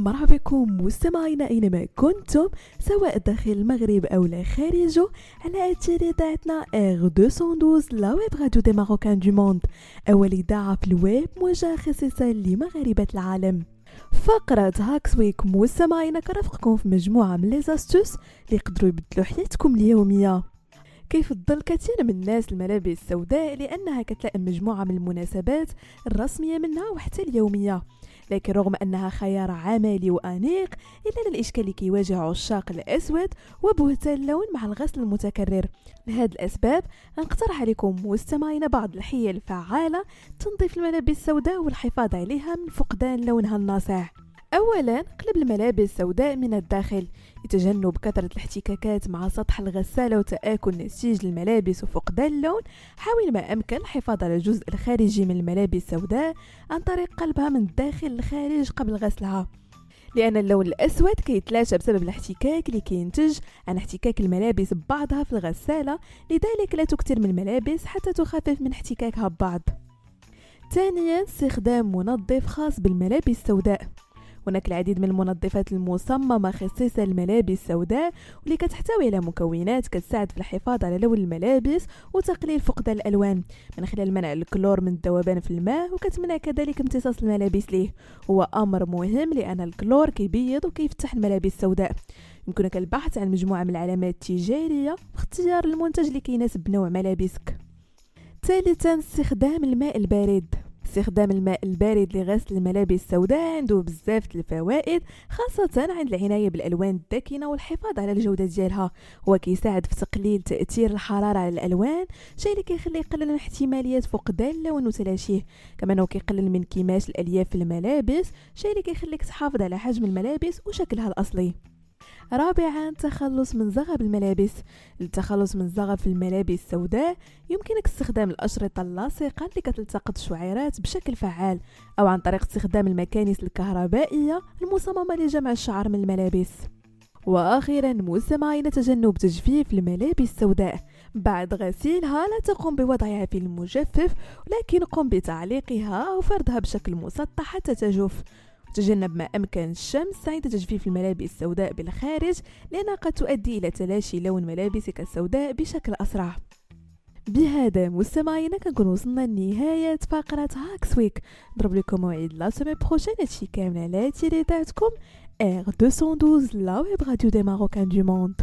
مرحبا بكم مستمعينا إينما كنتم سواء داخل المغرب أو لا خارجه على أثير إذاعتنا R 212 la web radio des Marocains du monde أول إذاعة في الويب موجهه خصيصا لمغاربة العالم. فقرة Hacks Week مستمعينا كرفقكم في مجموعة من les astuces اللي يقدروا يبدلوا حياتكم اليومية. كيفضل كثير من الناس الملابس السوداء لأنها كتلائم مجموعة من المناسبات الرسمية منها وحتى اليومية. لكن رغم أنها خيار عملي وأنيق إلا الإشكال اللي كيواجه عشاق الأسود وبهتان اللون مع الغسل المتكرر. لهذه الأسباب نقترح عليكم مستمعين بعض الحيل الفعالة تنظيف الملابس السوداء والحفاظ عليها من فقدان لونها الناصع. اولا قلب الملابس السوداء من الداخل لتجنب كثرة الاحتكاكات مع سطح الغسالة وتآكل نسيج الملابس وفقدان اللون. حاول ما أمكن الحفاظ على الجزء الخارجي من الملابس السوداء عن طريق قلبها من الداخل للخارج قبل غسلها. لأن اللون الأسود كيتلاشى بسبب الاحتكاك اللي كينتج عن احتكاك الملابس ببعضها في الغسالة لذلك لا تكثر من الملابس حتى تخفف من احتكاكها ببعض ثانيا استخدام منظف خاص بالملابس السوداء. هناك العديد من المنظفات المصممة خصيصا للملابس السوداء واللي كتحتوي على مكونات كتساعد في الحفاظ على لون الملابس وتقليل فقدان الألوان. من خلال منع الكلور من الذوبان في الماء وكتمنع كذلك امتصاص الملابس ليه. هو أمر مهم لأن الكلور كيبيض وكيفتح الملابس السوداء. يمكنك البحث عن مجموعة من العلامات التجارية واختيار المنتج اللي كيناسب نوع ملابسك. ثالثا استخدام الماء البارد. استخدام الماء البارد لغسل الملابس السوداء عنده بزاف الفوائد خاصة عند العناية بالألوان الداكنة والحفاظ على الجودة ديالها. هو كيساعد في تقليل تأثير الحرارة على الألوان شيء اللي كيخلي يقلل من احتمالية فقدان اللون وتلاشيه كما انه كيقلل من كماش الألياف في الملابس شيء اللي كيخليك تحافظ على حجم الملابس وشكلها الأصلي. رابعا تخلص من زغب الملابس. للتخلص من زغب في الملابس السوداء يمكنك استخدام الأشرطة اللاصقة اللي كتلتقط الشعيرات بشكل فعال أو عن طريق استخدام المكانس الكهربائية المصممة لجمع الشعر من الملابس. وأخيرا مستمعين تجنب تجفيف الملابس السوداء. بعد غسيلها لا تقوم بوضعها في المجفف ولكن قم بتعليقها أو فردها بشكل مسطح حتى تجف. تجنب ما أمكن الشمس عند تجفيف الملابس السوداء بالخارج لأنها قد تؤدي إلى تلاشي لون ملابسك السوداء بشكل أسرع. بهذا مستمعينا كنكون وصلنا لنهاية فقرة Hacks Week. نضرب لكم موعد la semaine prochaine هادشي كامل على أثير إذاعتكم R 212 la web radio des Marocains du monde.